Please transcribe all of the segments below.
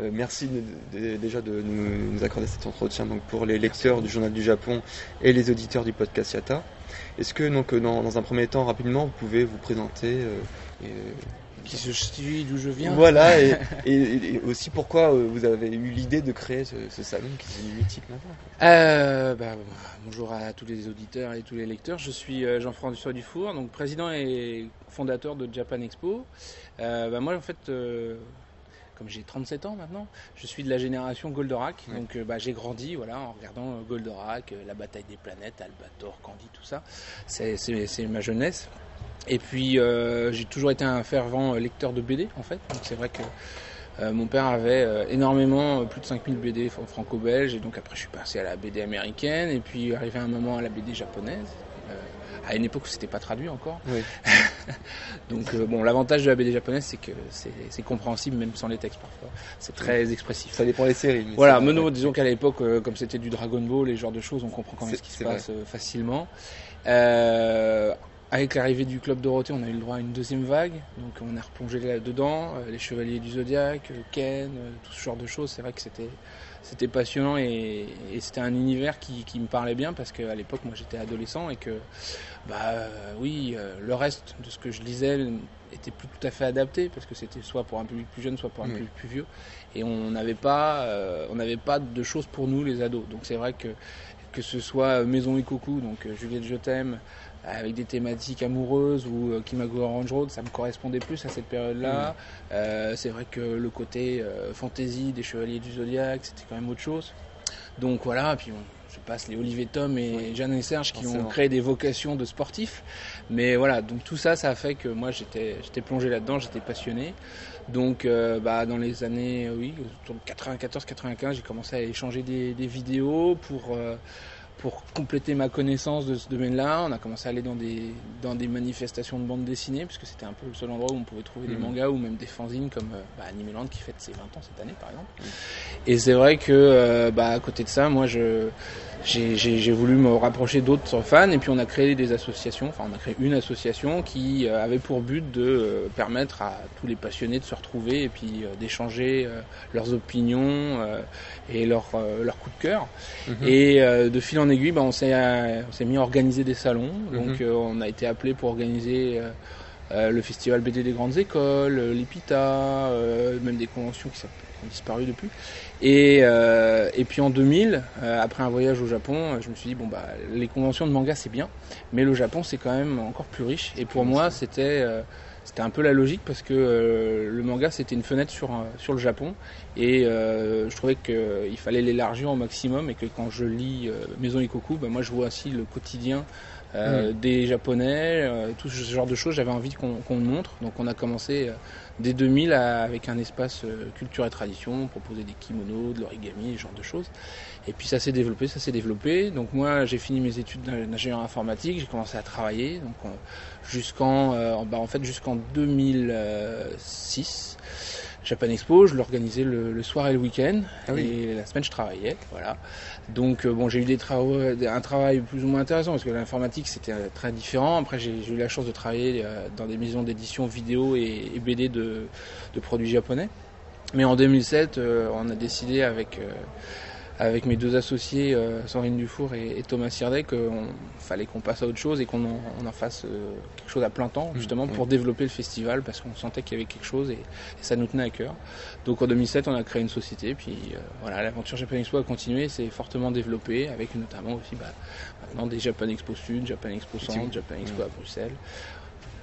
Euh, merci de- de- déjà de nous, nous accorder cet entretien donc, pour les lecteurs du Journal du Japon et les auditeurs du podcast Yata. Est-ce que donc, dans, dans un premier temps, rapidement, vous pouvez vous présenter euh, et, euh, Qui je suis, d'où je viens. Voilà, et, et- et aussi pourquoi vous avez eu l'idée de créer ce, ce salon qui est mythique maintenant. Euh, bah, bonjour à tous les auditeurs et tous les lecteurs. Je suis Jean-François Dufour, donc président et fondateur de Japan Expo. Euh, bah, moi, en fait, euh, comme j'ai 37 ans maintenant, je suis de la génération Goldorak. Ouais. Donc, euh, bah, j'ai grandi, voilà, en regardant euh, Goldorak, euh, la bataille des planètes, Albator, Candy, tout ça. C'est, ma jeunesse. Et puis, euh, j'ai toujours été un fervent lecteur de BD, en fait. Donc, c'est vrai que euh, mon père avait euh, énormément, plus de 5000 BD fran- franco-belges, et donc après je suis passé à la BD américaine, et puis arrivé un moment à la BD japonaise, à une époque où c'était pas traduit encore. Oui. Donc euh, bon, l'avantage de la BD japonaise, c'est que c'est compréhensible même sans les textes parfois. C'est très expressif. Ça dépend des séries. Voilà, ouais. disons qu'à l'époque, euh, comme c'était du Dragon Ball, les genres de choses, on comprend quand même ce qui se passe euh, facilement. Avec l'arrivée du Club Dorothée, on a eu le droit à une deuxième vague, donc on est replongé là-dedans, les Chevaliers du Zodiaque, Ken, tout ce genre de choses, c'est vrai que c'était c'était passionnant et, et c'était un univers qui, qui me parlait bien parce qu'à l'époque, moi j'étais adolescent et que, bah euh, oui, euh, le reste de ce que je lisais était plus tout à fait adapté parce que c'était soit pour un public plus jeune, soit pour un Oui. public plus vieux et on n'avait pas, euh, on n'avait pas de choses pour nous les ados. Donc c'est vrai que que ce soit Maison Ikoku, donc euh, Juliette Je t'aime, avec des thématiques amoureuses ou euh, Kimago Orange Road, ça me correspondait plus à cette période-là. Euh, c'est vrai que le côté euh, fantasy des Chevaliers du Zodiaque, c'était quand même autre chose. Donc voilà, puis bon, je passe les Olivier Tom et Oui. Jeanne et Serge qui ont créé des vocations de sportifs. Mais voilà, donc tout ça, ça a fait que moi j'étais j'étais plongé là-dedans, j'étais passionné. Donc euh, bah, dans les années, oui, autour de 94-95, j'ai commencé à échanger des, des vidéos pour, euh, pour compléter ma connaissance de ce domaine-là. On a commencé à aller dans des, dans des manifestations de bande dessinée, puisque c'était un peu le seul endroit où on pouvait trouver des Mhm. mangas ou même des fanzines comme euh, bah, Animeland qui fête ses 20 ans cette année par exemple. Et c'est vrai que euh, bah, à côté de ça, moi je j'ai- voulu me rapprocher d'autres fans et puis on a créé des associations, enfin on a créé une association qui euh, avait pour but de euh, permettre à tous les passionnés de se retrouver et puis euh, d'échanger leurs opinions et leurs leurs coups de cœur. Mhm. Et de fil en aiguille, bah, on s'est mis à organiser des salons. Donc Mhm. euh, on a été appelé pour organiser euh, le festival BD des grandes écoles, euh, l'IPITA, euh, même des conventions qui, qui ont disparu depuis. Et, euh, et puis en 2000, euh, après un voyage au Japon, euh, je me suis dit bon bah les conventions de manga c'est bien, mais le Japon c'est quand même encore plus riche. Et pour moi c'était euh, c'était un peu la logique parce que euh, le manga c'était une fenêtre sur sur le Japon et euh, je trouvais qu'il fallait l'élargir au maximum et que quand je lis euh, Maison Ikoku, bah, moi je vois aussi le quotidien euh, des Japonais, euh, tout ce genre de choses. J'avais envie qu'on qu'on le montre, donc on a commencé euh, dès 2000 à- avec un espace euh, culture et tradition, proposer des kimonos, de l'origami, ce genre de choses. Et puis ça s'est développé, ça s'est développé. Donc moi j'ai fini mes études d'ing- d'ingénieur informatique, j'ai commencé à travailler, donc jusqu'en euh, bah, en fait jusqu'en 2006. Japan Expo, je l'organisais le, le soir et le week-end, Ah oui. et la semaine je travaillais, voilà. Donc euh, bon, j'ai eu des travaux, un travail plus ou moins intéressant parce que l'informatique c'était euh, très différent. Après j'ai eu la chance de travailler euh, dans des maisons d'édition vidéo et, et BD de, de produits japonais. Mais en 2007, euh, on a décidé avec avec mes deux associés, euh, Sandrine Dufour et, et Thomas Sirdek, qu'il fallait qu'on passe à autre chose et qu'on en, on en fasse euh, quelque chose à plein temps, justement, Mmh, pour développer le festival, parce qu'on sentait qu'il y avait quelque chose et, et ça nous tenait à cœur. Donc en 2007, on a créé une société, puis euh, voilà, l'aventure Japan Expo a continué, s'est fortement développée, avec notamment aussi bah, maintenant des Japan Expo Sud, Japan Expo Centre. Japan Expo à Bruxelles.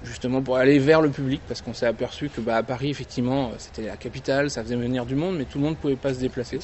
justement pour aller vers le public parce qu'on s'est aperçu que bah, à Paris effectivement c'était la capitale, ça faisait venir du monde mais tout le monde ne pouvait pas se déplacer.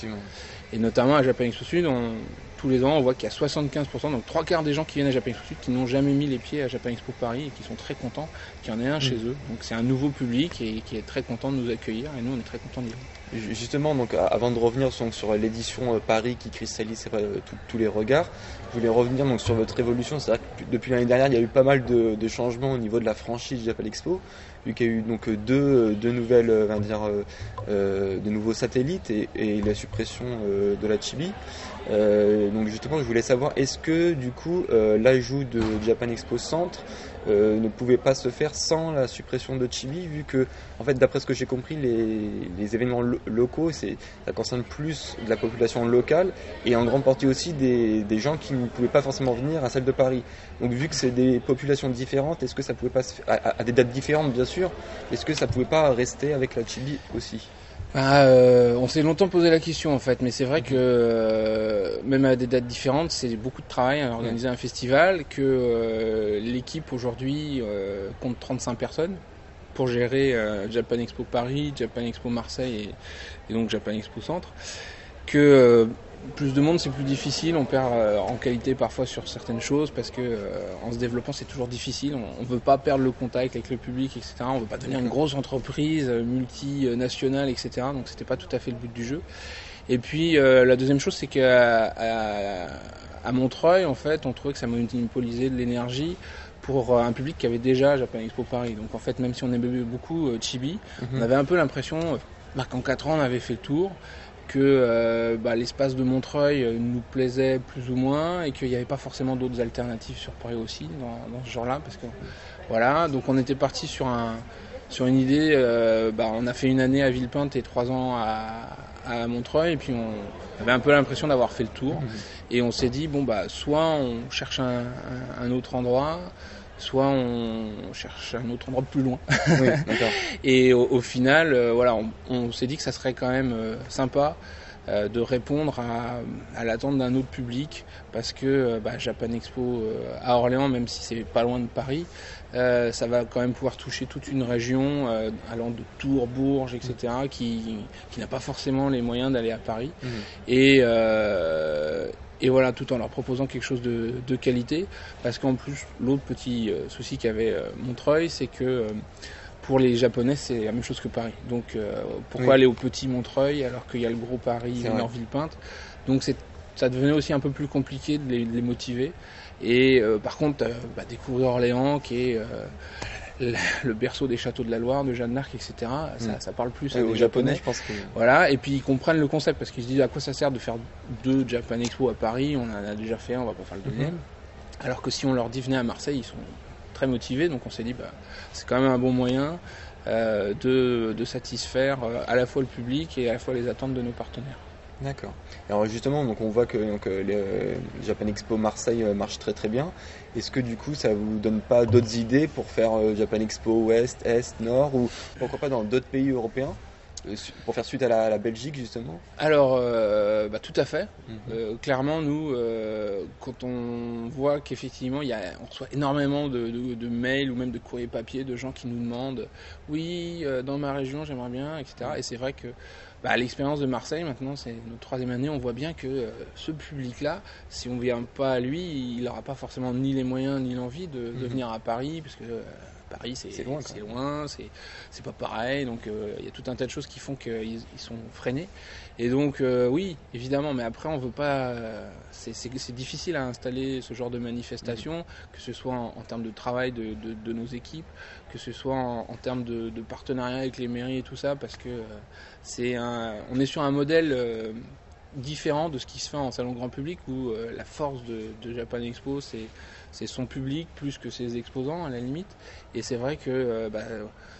Et notamment à Japan Expo Sud, on, tous les ans on voit qu'il y a 75%, donc trois quarts des gens qui viennent à Japan Expo Sud qui n'ont jamais mis les pieds à Japan Expo Paris et qui sont très contents qu'il y en ait un chez mm. eux. Donc c'est un nouveau public et qui est très content de nous accueillir et nous on est très contents d'y aller. Justement, donc avant de revenir sur, l'édition euh, Paris qui cristallise euh, tous les regards, je voulais revenir donc sur votre évolution. C'est vrai que depuis l'année dernière, il y a eu pas mal de, de changements au niveau de la franchise Japan Expo vu qu'il y a eu donc deux, deux nouvelles, euh, dire, euh, euh, de nouveaux satellites et, et la suppression de la Chibi. Donc justement, je voulais savoir, est-ce que du coup l'ajout de Japan Expo Centre euh, ne pouvait pas se faire sans la suppression de Chibi, vu que, en fait, d'après ce que j'ai compris, les, événements locaux, c'est, ça concerne plus de la population locale et en grande partie aussi des, des, gens qui ne pouvaient pas forcément venir à celle de Paris. Donc, vu que c'est des populations différentes, est-ce que ça pouvait pas se faire, à, à, des dates différentes, bien sûr, est-ce que ça pouvait pas rester avec la Chibi aussi? Bah, euh, on s'est longtemps posé la question en fait, mais c'est vrai que euh, même à des dates différentes, c'est beaucoup de travail à organiser un festival, que euh, l'équipe aujourd'hui compte 35 personnes pour gérer Japan Expo Paris, Japan Expo Marseille et, et donc Japan Expo Centre, que plus de monde, c'est plus difficile. On perd euh, en qualité parfois sur certaines choses parce que euh, en se développant, c'est toujours difficile. On ne veut pas perdre le contact avec le public, etc. On veut pas devenir une grosse entreprise euh, multinationale, etc. Donc c'était pas tout à fait le but du jeu. Et puis la deuxième chose, c'est qu'à à, Montreuil, en fait, on trouvait que ça monopolisait de l'énergie pour un public qui avait déjà Japan Expo Paris. Donc en fait, même si on aimait beaucoup Chibi, mhm. on avait un peu l'impression bah, qu'en 4 ans, on avait fait le tour que euh, bah, l'espace de Montreuil euh, nous plaisait plus ou moins et qu'il n'y avait pas forcément d'autres alternatives sur Paris aussi dans, ce genre-là parce que voilà donc on était parti sur un sur une idée euh, bah, on a fait une année à Villepinte et trois ans à, Montreuil et puis on avait un peu l'impression d'avoir fait le tour mmh. et on s'est dit bon bah soit on cherche un autre endroit soit on cherche un autre endroit plus loin. et au, final, euh, voilà, on, s'est dit que ça serait quand même euh, sympa euh, de répondre à, l'attente d'un autre public parce que bah, Japan Expo à Orléans, même si c'est pas loin de Paris, ça va quand même pouvoir toucher toute une région allant de Tours, Bourges, etc., qui, qui n'a pas forcément les moyens d'aller à Paris. Mmh. Et, et voilà, tout en leur proposant quelque chose de, de qualité. Parce qu'en plus, l'autre petit euh, souci qu'avait euh, Montreuil, c'est que euh, pour les Japonais, c'est la même chose que Paris. Donc pourquoi aller au petit Montreuil alors qu'il y a le gros Paris, Nord-Villepinte Donc ça devenait aussi un peu plus compliqué de les, de les motiver. Et par contre, bah, découvrir Orléans, qui est le berceau des châteaux de la Loire, de Jeanne d'Arc, etc. Ça, mm. ça, parle plus aux Japonais. je pense que... Voilà, et puis ils comprennent le concept parce qu'ils se disent à quoi ça sert de faire deux Japan Expo à Paris, on en a déjà fait un, on va pas faire le deuxième. Mm-hmm. Alors que si on leur dit venez à Marseille, ils sont très motivés, donc on s'est dit bah, c'est quand même un bon moyen euh, de, de, satisfaire euh, à la fois le public et à la fois les attentes de nos partenaires. D'accord. Alors justement, donc on voit que donc, euh, le Japan Expo Marseille marche très très bien. Est-ce que du coup ça vous donne pas d'autres idées pour faire euh, Japan Expo Ouest, Est, Nord ou pourquoi pas dans d'autres pays européens euh, pour faire suite à la, Belgique justement? Alors, euh, bah, tout à fait. Mhm. clairement, nous, quand on voit qu'effectivement, on reçoit énormément de, mails ou même de courriers papier de gens qui nous demandent, oui, dans ma région, j'aimerais bien, etc. Et c'est vrai que bah, l'expérience de Marseille, maintenant, c'est notre troisième année, on voit bien que euh, ce public-là, si on ne vient pas à lui, il n'aura pas forcément ni les moyens ni l'envie de, de, mhm. venir à Paris, parce que euh, Paris, c'est loin, c'est loin, c'est pas pareil. Donc euh, il y a tout un tas de choses qui font qu'ils sont freinés. Et donc euh, oui, évidemment, mais après on veut pas. c'est difficile à installer ce genre de manifestation, que ce soit en, termes de travail de, de, nos équipes, que ce soit en, termes de, de, partenariat avec les mairies et tout ça, parce que euh, c'est un, on est sur un modèle différent de ce qui se fait en salon grand public où la force de, Japan Expo c'est c'est son public plus que ses exposants à la limite. Et c'est vrai que euh, bah,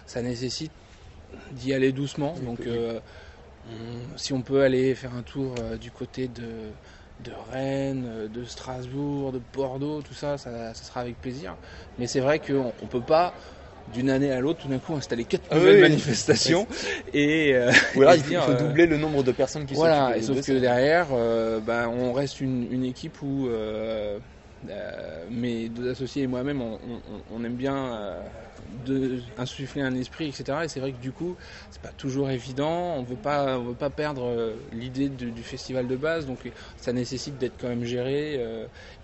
ça nécessite d'y aller doucement. Donc euh, si on peut aller faire un tour euh, du côté de, de Rennes, de Strasbourg, de Bordeaux, tout ça, ça, sera avec plaisir. Mais c'est vrai qu'on ne peut pas d'une année à l'autre, tout d'un coup, installer quatre ah nouvelles manifestations. Et, Ou alors, il faut, doubler le nombre de personnes qui voilà, Voilà, sauf que derrière, bah, on reste une, une équipe où Euh, mes deux associés et moi-même, on, on, aime bien euh, de, insuffler un esprit, etc. Et c'est vrai que du coup, c'est pas toujours évident. On veut pas, on veut pas perdre euh, l'idée du festival de base, donc ça nécessite d'être quand même géré.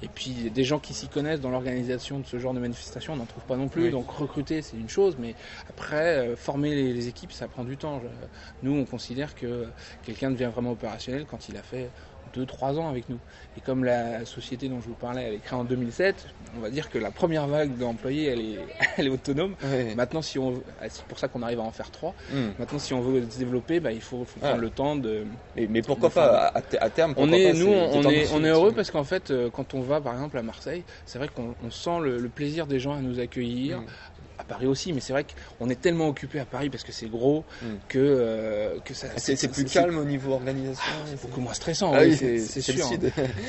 et puis des gens qui s'y connaissent dans l'organisation de ce genre de manifestation, on n'en trouve pas non plus. Donc recruter, c'est une chose, mais après former les, les, équipes, ça prend du temps. Nous, on considère que quelqu'un devient vraiment opérationnel quand il a fait 2-3 ans avec nous. Et comme la société dont je vous parlais, elle est créée en 2007, on va dire que la première vague d'employés, elle est, elle est autonome. Maintenant, si on, c'est pour ça qu'on arrive à en faire 3. Hmm. Maintenant, si on veut se développer, bah, il faut, prendre ah. le temps de. Mais, pourquoi pas à, terme On est, nous, on, est, on est heureux parce qu'en fait, euh, quand on va, par exemple, à Marseille, c'est vrai qu'on sent le, plaisir des gens à nous accueillir, hmm. Paris aussi, mais c'est vrai qu'on est tellement occupé à Paris parce que c'est gros hmm. que, euh, que ça. C'est plus calme au niveau organisation. Ah, c'est beaucoup moins stressant, ah oui, c'est sûr.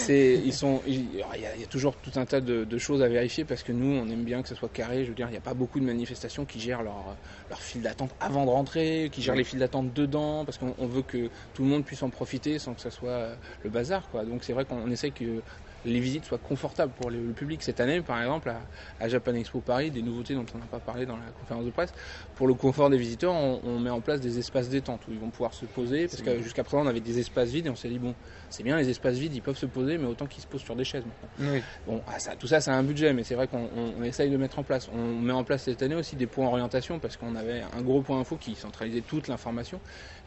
ils sont, il y, a, toujours tout un tas de, choses à vérifier parce que nous, on aime bien que ce soit carré. Je veux dire, il n'y a pas beaucoup de manifestations qui gèrent leur, leur file d'attente avant de rentrer, qui gèrent les files d'attente dedans, parce qu'on veut que tout le monde puisse en profiter sans que ça soit le bazar, quoi. Donc c'est vrai qu'on essaie que les visites soient confortables pour le public. Cette année, par exemple, à, Japan Expo Paris, des nouveautés dont on n'a pas parlé dans la conférence de presse, pour le confort des visiteurs, on, met en place des espaces détente où ils vont pouvoir se poser, parce que jusqu'à présent, on avait des espaces vides et on s'est dit, bon, c'est bien les espaces vides, ils peuvent se poser, mais autant qu'ils se posent sur des chaises maintenant. Bon, ah, ça, tout ça, c'est un budget, mais c'est vrai qu'on essaye de mettre en place. On met en place cette année aussi des points orientation, parce qu'on avait un gros point info qui centralisait toute l'information.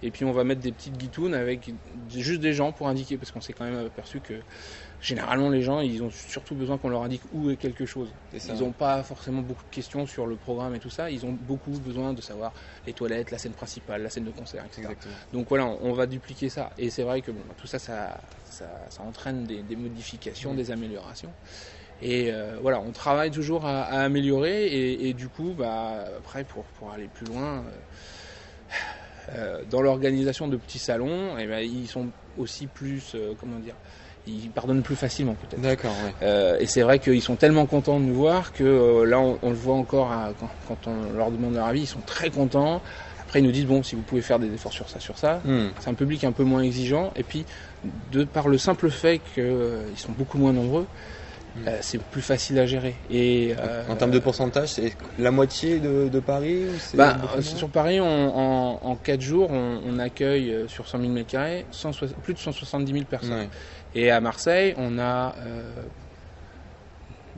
Et puis on va mettre des petites guitounes avec juste des gens pour indiquer, parce qu'on s'est quand même aperçu que généralement les gens ils ont surtout besoin qu'on leur indique où est quelque chose. ils n'ont pas forcément beaucoup de questions sur le programme et tout ça, ils ont beaucoup besoin de savoir les toilettes, la scène principale, la scène de concert, etc. Donc voilà, on, va dupliquer ça. Et c'est vrai que bon, tout ça, ça, ça, entraîne des, modifications, mmh. des améliorations. Et euh, voilà, on travaille toujours à, améliorer et, du coup, bah, après pour, pour aller plus loin. Euh, euh, dans l'organisation de petits salons, eh ben, ils sont aussi plus, comment dire, ils pardonnent plus facilement peut-être. D'accord. Euh, et c'est vrai qu'ils sont tellement contents de nous voir que euh, là on, le voit encore quand, on leur demande leur avis, ils sont très contents. Après ils nous disent bon si vous pouvez faire des efforts sur ça, sur ça. Hmm. C'est un public un peu moins exigeant et puis de par le simple fait qu'ils euh, sont beaucoup moins nombreux. Hmm. c'est plus facile à gérer. Et en termes de pourcentage, c'est la moitié de, Paris bah, Sur Paris, en, 4 jours, on, accueille sur 100 000 m2 plus de 170 000 personnes. Et à Marseille, on a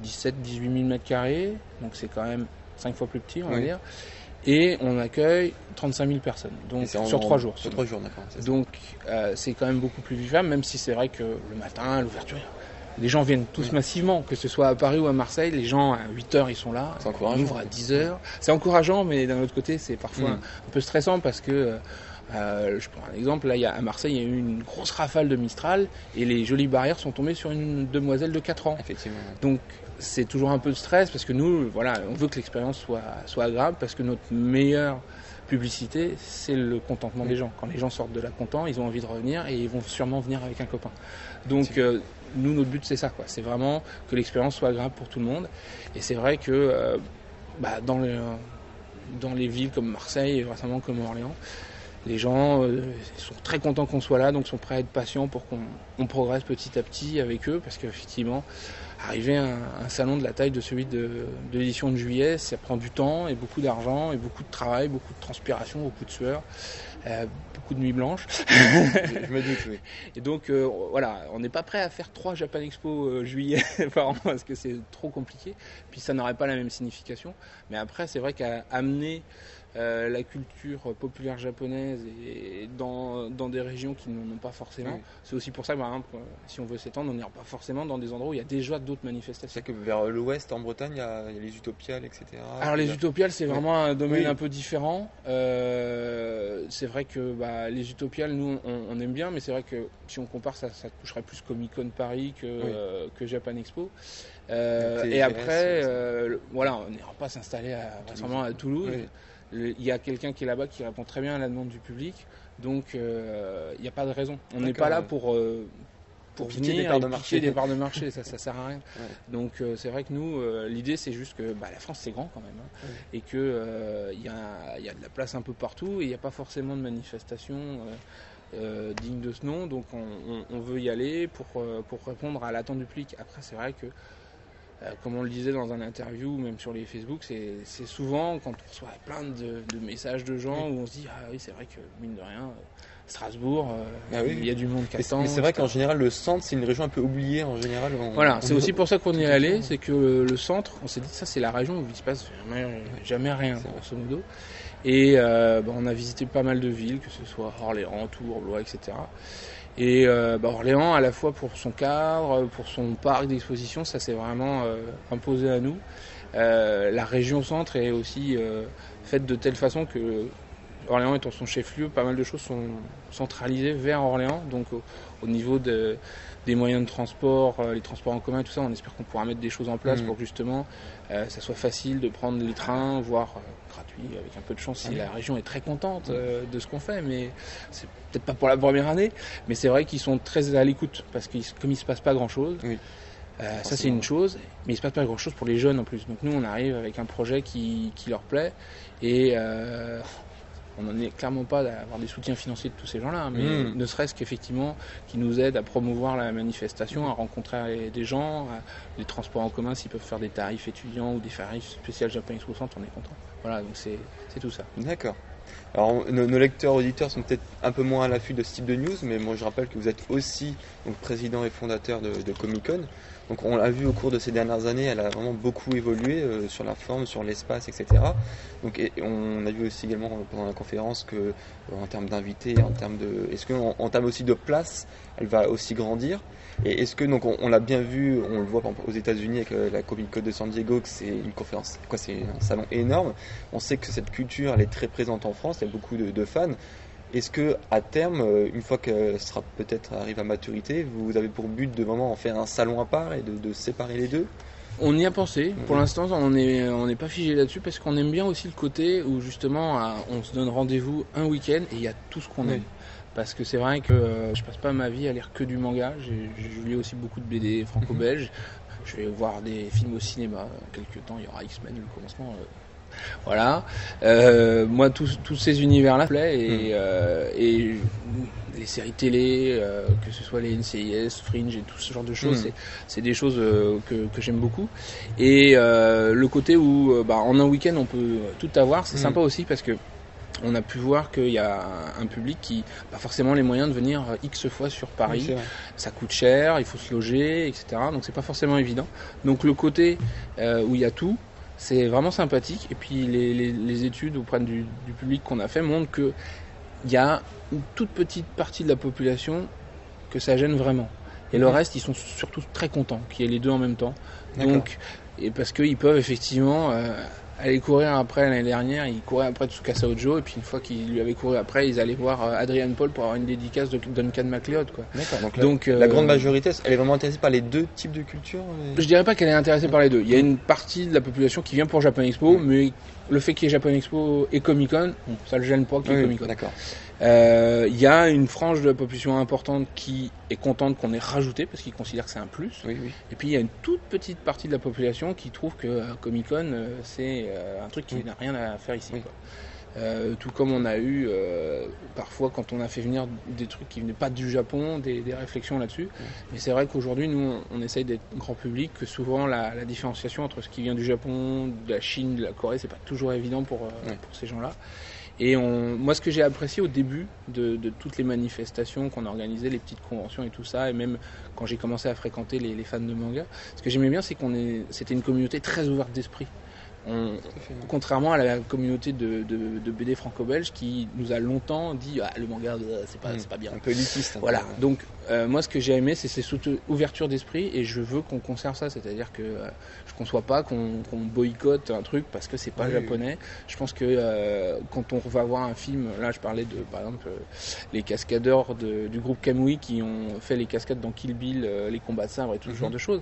17-18 000 mètres carrés, donc c'est quand même 5 fois plus petit, on va dire. Et on accueille 35 000 personnes, donc sur 3 jours. Sur 3 jours, d'accord. Donc euh, c'est quand même beaucoup plus vivable, même si c'est vrai que le matin, l'ouverture, les gens viennent tous massivement, que ce soit à Paris ou à Marseille, les gens à 8 heures ils sont là, on ouvre à 10 heures. C'est encourageant, mais d'un autre côté c'est parfois mm. un, peu stressant parce que euh, euh, je prends un exemple, là, il y a, à Marseille, il y a eu une grosse rafale de Mistral et les jolies barrières sont tombées sur une demoiselle de 4 ans. Effectivement. Donc, c'est toujours un peu de stress parce que nous, voilà, on veut que l'expérience soit, soit agréable parce que notre meilleure publicité, c'est le contentement des gens. Quand les gens sortent de là contents, ils ont envie de revenir et ils vont sûrement venir avec un copain. Donc, euh, nous, notre but, c'est ça, quoi. C'est vraiment que l'expérience soit agréable pour tout le monde. Et c'est vrai que euh, bah, dans, les, dans les villes comme Marseille et récemment comme Orléans, les gens euh, sont très contents qu'on soit là, donc sont prêts à être patients pour qu'on progresse petit à petit avec eux, parce qu'effectivement, arriver à un, salon de la taille de celui de, l'édition de juillet, ça prend du temps et beaucoup d'argent et beaucoup de travail, beaucoup de transpiration, beaucoup de sueur, euh, beaucoup de nuits blanches. Je me doute, oui. Et donc euh, voilà, on n'est pas prêt à faire trois Japan Expo juillet par an parce que c'est trop compliqué, puis ça n'aurait pas la même signification. Mais après, c'est vrai qu'à amener euh, la culture populaire japonaise et dans, dans des régions qui n'en ont pas forcément. C'est aussi pour ça, par exemple, si on veut s'étendre, on n'ira pas forcément dans des endroits où il y a déjà d'autres manifestations. C'est que vers l'ouest, en Bretagne, il y, a, les utopiales, etc. Alors les utopiales, c'est vraiment un domaine un peu différent. Euh, c'est vrai que bah, les utopiales, nous, on, aime bien, mais c'est vrai que si on compare, ça, ça toucherait plus Comic Con Paris que, euh, que Japan Expo. et après, voilà, on n'ira pas s'installer à, à Toulouse il y a quelqu'un qui est là-bas qui répond très bien à la demande du public. Donc euh, il n'y a pas de raison. On n'est pas là pour, euh, pour, venir des parts de marché. Des parts de marché, ça ne sert à rien. Donc euh, c'est vrai que nous, l'idée c'est juste que bah, la France c'est grand quand même. Hein, et qu'il il y, a, y, a, de la place un peu partout et il n'y a pas forcément de manifestations. dignes de ce nom, donc on, veut y aller pour, pour répondre à l'attente du public. Après, c'est vrai que euh, comme on le disait dans un interview, même sur les Facebook, c'est souvent quand on reçoit plein de, messages de gens où on se dit ah oui c'est vrai que mine de rien Strasbourg, euh, ah il y a du monde qui attend. Mais c'est vrai qu'en général le centre c'est une région un peu oubliée en général. voilà, c'est aussi pour ça qu'on y est allé, c'est que le centre, on s'est dit ça c'est la région où il se passe jamais, jamais rien grosso modo. Et euh, bah, on a visité pas mal de villes, que ce soit Orléans, Tours, Blois, etc. Et euh, bah, Orléans, à la fois pour son cadre, pour son parc d'exposition, ça s'est vraiment euh, imposé à nous. Euh, la région centre est aussi faite de telle façon que Orléans étant son chef-lieu, pas mal de choses sont centralisées vers Orléans. Donc au, niveau de, des moyens de transport, les transports en commun, tout ça, on espère qu'on pourra mettre des choses en place mmh. pour que justement ça soit facile de prendre les trains, voire gratuit avec un peu de chance si la région est très contente euh, de ce qu'on fait, mais c'est peut-être pas pour la première année, mais c'est vrai qu'ils sont très à l'écoute parce que comme il se passe pas grand chose. Euh, ça c'est une chose, mais il se passe pas grand chose pour les jeunes en plus. Donc nous on arrive avec un projet qui, qui leur plaît et euh, on n'en est clairement pas d'avoir des soutiens financiers de tous ces gens-là, mais hmm. ne serait-ce qu'effectivement qui nous aident à promouvoir la manifestation, à rencontrer des gens, les transports en commun, s'ils peuvent faire des tarifs étudiants ou des tarifs spéciaux Japan Expo Centre, on est content. Voilà, donc c'est tout ça. D'accord. Alors nos, lecteurs auditeurs sont peut-être un peu moins à l'affût de ce type de news, mais moi je rappelle que vous êtes aussi donc, président et fondateur de, de Comic Con. Donc on l'a vu au cours de ces dernières années, elle a vraiment beaucoup évolué euh, sur la forme, sur l'espace, etc. Donc on a vu aussi également pendant la conférence que euh, en termes d'invités, en termes de, est-ce qu'en en termes aussi de place, elle va aussi grandir? Et est-ce que donc on, l'a bien vu, on le voit aux États-Unis avec euh, la Comic Con de San Diego, que c'est une conférence, quoi, c'est un salon énorme. On sait que cette culture, elle est très présente en France, il y a beaucoup de fans. Est-ce que à terme, euh, une fois que sera peut-être arrive à maturité, vous avez pour but de vraiment en faire un salon à part et de, séparer les deux? On y a pensé. Pour l'instant, on n'est on pas figé là-dessus parce qu'on aime bien aussi le côté où justement on se donne rendez-vous un week-end et il y a tout ce qu'on aime. Parce que c'est vrai que euh, je passe pas ma vie à lire que du manga. Je lis aussi beaucoup de BD franco-belges. Je vais voir des films au cinéma. Quelques temps, il y aura X-Men, le commencement. Euh, voilà. Euh, moi, tous, ces univers-là plaît et, hmm. euh, et les séries télé, euh, que ce soit les NCIS, Fringe et tout ce genre de choses, hmm. c'est des choses que, j'aime beaucoup. Et le côté où, bah, en un week-end, on peut tout avoir, c'est hmm. sympa aussi parce que on a pu voir qu'il y a un public qui n'a pas forcément les moyens de venir X fois sur Paris. ça coûte cher, il faut se loger, etc. Donc c'est pas forcément évident. Donc le côté où il y a tout, c'est vraiment sympathique. Et puis les, études auprès du, public qu'on a fait montrent qu'il y a une toute petite partie de la population que ça gêne vraiment. Et le reste, ils sont surtout très contents qu'il y ait les deux en même temps. Donc, et parce qu'ils peuvent effectivement euh, aller courir après l'année dernière, il courait après Tsukasa Ojo, et puis une fois qu'il lui avait couru après, ils allaient voir euh, Adrian Paul pour avoir une dédicace de Duncan MacLeod. Quoi. Donc, la, grande euh, majorité, elle est vraiment intéressée par les deux types de cultures Je dirais pas qu'elle est intéressée par les deux. Il y a une partie de la population qui vient pour Japan Expo, mais le fait qu'il y ait Japan Expo et Comic Con, ça le gêne pas qu'il y ait Comic Con. D'accord. Euh, il y a une frange de la population importante qui est contente qu'on ait rajouté parce qu'ils considèrent que c'est un plus. Et puis il y a une toute petite partie de la population qui trouve que euh, Comic Con euh, c'est un truc qui n'a rien à faire ici. tout comme on a eu parfois quand on a fait venir des trucs qui venaient pas du Japon, des, réflexions là-dessus. Mais c'est vrai qu'aujourd'hui nous on, essaye d'être grand public, que souvent la, différenciation entre ce qui vient du Japon, de la Chine, de la Corée, c'est pas toujours évident pour, pour ces gens-là. Et on, moi, ce que j'ai apprécié au début de, toutes les manifestations qu'on organisait, les petites conventions et tout ça, et même quand j'ai commencé à fréquenter les, les, fans de manga, ce que j'aimais bien, c'est qu'on est, c'était une communauté très ouverte d'esprit. On, contrairement à la communauté de, de, de BD franco-belge qui nous a longtemps dit ah, le manga euh, c'est pas, mm. c'est pas bien. Un peu élitiste. Voilà. Donc euh, moi ce que j'ai aimé c'est cette ouverture d'esprit et je veux qu'on conserve ça. C'est-à-dire que euh, je conçois pas qu'on boycotte un truc parce que c'est pas japonais. Je pense que quand on va voir un film, là je parlais de par exemple les cascadeurs du groupe Kamui qui ont fait les cascades dans Kill Bill, les combats de sabre et tout ce genre mm-hmm. de choses.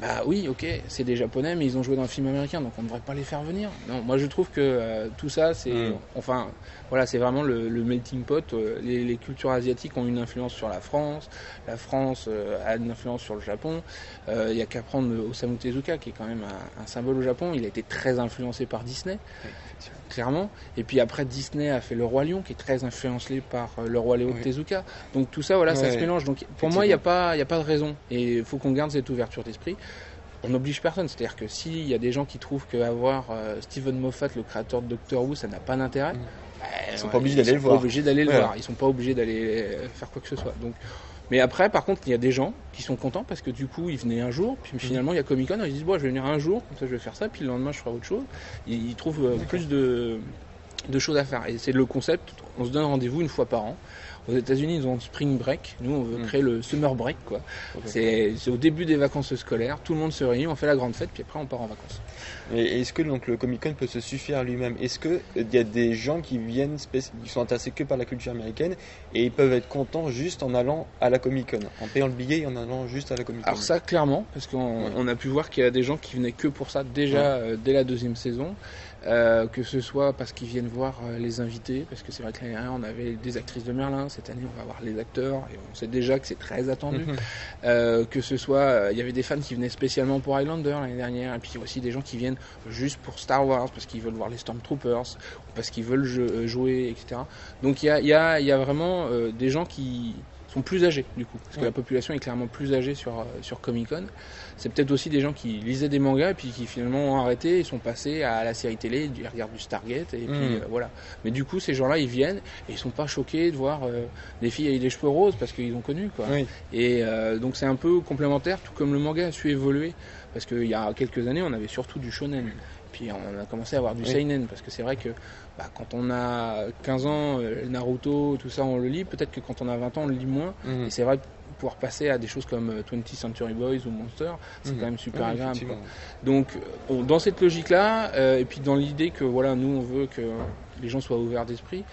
Bah oui ok c'est des japonais mais ils ont joué dans un film américain donc on ne devrait pas les faire venir. Non, moi je trouve que euh, tout ça, c'est, mm. enfin, voilà, c'est vraiment le, melting pot. Euh, les, cultures asiatiques ont une influence sur la France, la France euh, a une influence sur le Japon. Il n'y a qu'à prendre Osamu Tezuka, qui est quand même un, symbole au Japon. Il a été très influencé par Disney, clairement. Et puis après, Disney a fait Le Roi Lion, qui est très influencé par Le Roi Léo Tezuka. Donc tout ça, voilà, ça se mélange. Donc pour moi, il n'y a pas, a pas de raison. Et il faut qu'on garde cette ouverture d'esprit on n'oblige personne. C'est-à-dire que s'il y a des gens qui trouvent qu'avoir euh, Steven Moffat, le créateur de Doctor Who, ça n'a pas d'intérêt, Mm. bah, Ils sont ouais, pas obligés d'aller sont le pas voir. obligés d'aller le voir. Ils sont pas obligés d'aller euh, faire quoi que ce soit. Donc, mais après, par contre, il y a des gens qui sont contents parce que du coup, ils venaient un jour, puis finalement, il y a Comic Con, ils disent bon, je vais venir un jour, comme ça, je vais faire ça, puis le lendemain, je ferai autre chose. Ils, ils trouvent euh, plus de, de choses à faire. Et c'est le concept. On se donne rendez-vous une fois par an. Aux États-Unis, ils ont le spring break. Nous, on veut Mm. créer le summer break, quoi. C'est c'est au début des vacances scolaires. Tout le monde se réunit, on fait la grande fête, puis après, on part en vacances. Et est-ce que donc le Comic Con peut se suffire à lui-même? Est-ce que il y a des gens qui viennent qui sont intéressés que par la culture américaine et ils peuvent être contents juste en allant à la Comic Con, en payant le billet et en allant juste à la Comic Con? Alors ça, clairement, parce qu'on Ouais. on a pu voir qu'il y a des gens qui venaient que pour ça déjà euh, dès la deuxième saison, euh, que ce soit parce qu'ils viennent voir euh, les invités, parce que c'est vrai que l'année dernière on avait des actrices de Merlin, cette année on va voir les acteurs et on sait déjà que c'est très attendu. Mhm. Euh, que ce soit, euh, il y avait des fans qui venaient spécialement pour Highlander l'année dernière, et puis aussi des gens qui viennent juste pour Star Wars parce qu'ils veulent voir les Stormtroopers, ou parce qu'ils veulent euh, jouer, etc. Donc il y a, il y a, il y a vraiment des gens qui sont plus âgés du coup, parce que Ouais. la population est clairement plus âgée sur euh, sur Comic Con. C'est peut-être aussi des gens qui lisaient des mangas et puis qui finalement ont arrêté et sont passés à la série télé, ils regardent du Stargate et puis Mhm. euh, voilà. Mais du coup ces gens-là ils viennent et ils sont pas choqués de voir euh, des filles avec des cheveux roses parce qu'ils ont connu quoi. Oui. Et euh, donc c'est un peu complémentaire, tout comme le manga a su évoluer. Parce qu'il y a quelques années, on avait surtout du shonen. Puis on a commencé à avoir du Oui. seinen. Parce que c'est vrai que bah, quand on a 15 ans, euh, Naruto, tout ça, on le lit. Peut-être que quand on a 20 ans, on le lit moins. Mhm. Et c'est vrai que pouvoir passer à des choses comme euh, 20th Century Boys ou Monster, c'est Mhm. quand même super agréable. quoi. Donc on- dans cette logique-là, euh, et puis dans l'idée que voilà, nous on veut que les gens soient ouverts d'esprit,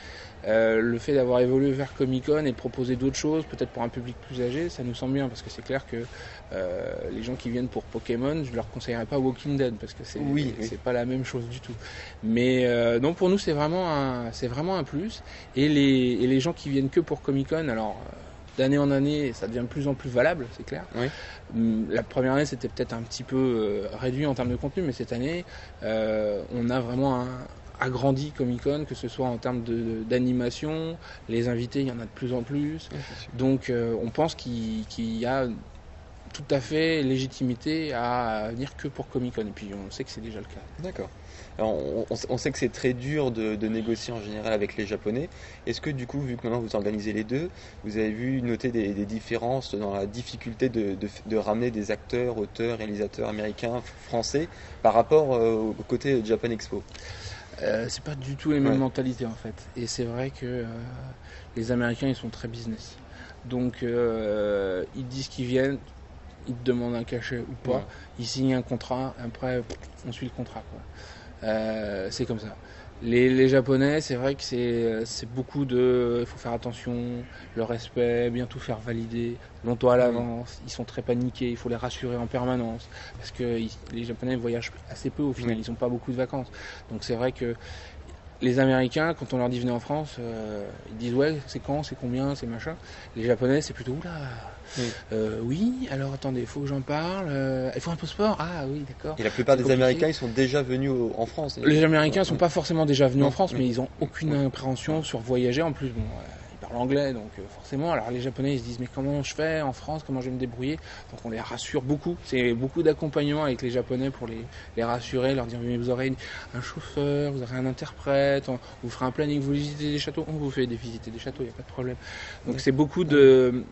euh, le fait d'avoir évolué vers Comic Con et de proposer d'autres choses, peut-être pour un public plus âgé, ça nous semble bien parce que c'est clair que euh, les gens qui viennent pour Pokémon, je leur conseillerais pas Walking Dead parce que c'est Oui, oui. c'est pas la même chose du tout. Mais euh, donc pour nous c'est vraiment un c'est vraiment un plus et les et les gens qui viennent que pour Comic Con, alors euh, d'année en année, ça devient de plus en plus valable, c'est clair. Oui. Hum, La première année, c'était peut-être un petit peu réduit en termes de contenu, mais cette année, euh, on a vraiment un- agrandi Comic Con, que ce soit en termes de- d'animation, les invités, il y en a de plus en plus. Donc, euh, on pense qu'il y a tout à fait légitimité à venir que pour Comic Con. Et puis, on sait que c'est déjà le cas. D'accord. Alors, on, sait- on sait que c'est très dur de, de négocier en général avec les Japonais. Est-ce que du coup, vu que maintenant vous organisez les deux, vous avez vu noter des, des différences dans la difficulté de, de- de ramener des acteurs, auteurs, réalisateurs américains, français par rapport euh, au côté Japan Expo? Euh, c'est pas du tout les mêmes Ouais. mentalités en fait. Et c'est vrai que euh, les Américains ils sont très business. Donc euh, ils disent qu'ils viennent, ils te demandent un cachet ou pas, Ouais. ils signent un contrat, après on suit le contrat. Euh, c'est comme ça. Les, les Japonais, c'est vrai que c'est c'est beaucoup de. Il faut faire attention, le respect, bien tout faire valider, longtemps à l'avance. Ils sont très paniqués, il faut les rassurer en permanence. Parce que ils- les Japonais voyagent assez peu au final, Oui. ils n'ont pas beaucoup de vacances. Donc c'est vrai que les Américains, quand on leur dit venez en France, euh, ils disent ouais, c'est quand, c'est combien, c'est machin. Les Japonais, c'est plutôt oula. Oui. Euh, oui, alors attendez, il faut que j'en parle. Euh, il faut un passeport? Ah oui, d'accord. Et la plupart des compliqué. Américains, ils sont déjà venus au- en France. Les Américains sont pas forcément déjà venus Non, en France, mais ils ont aucune appréhension sur voyager. En plus, bon, parlent anglais, donc euh, forcément. Alors les Japonais, ils se disent mais comment je fais en France? Comment je vais me débrouiller? Donc on les rassure beaucoup. C'est beaucoup d'accompagnement avec les Japonais pour les, les rassurer, leur dire mais vous aurez un chauffeur, vous aurez un interprète, on vous fera un planning, vous visitez des châteaux, on vous fait des visiter des châteaux, il n'y a pas de problème. Donc c'est beaucoup de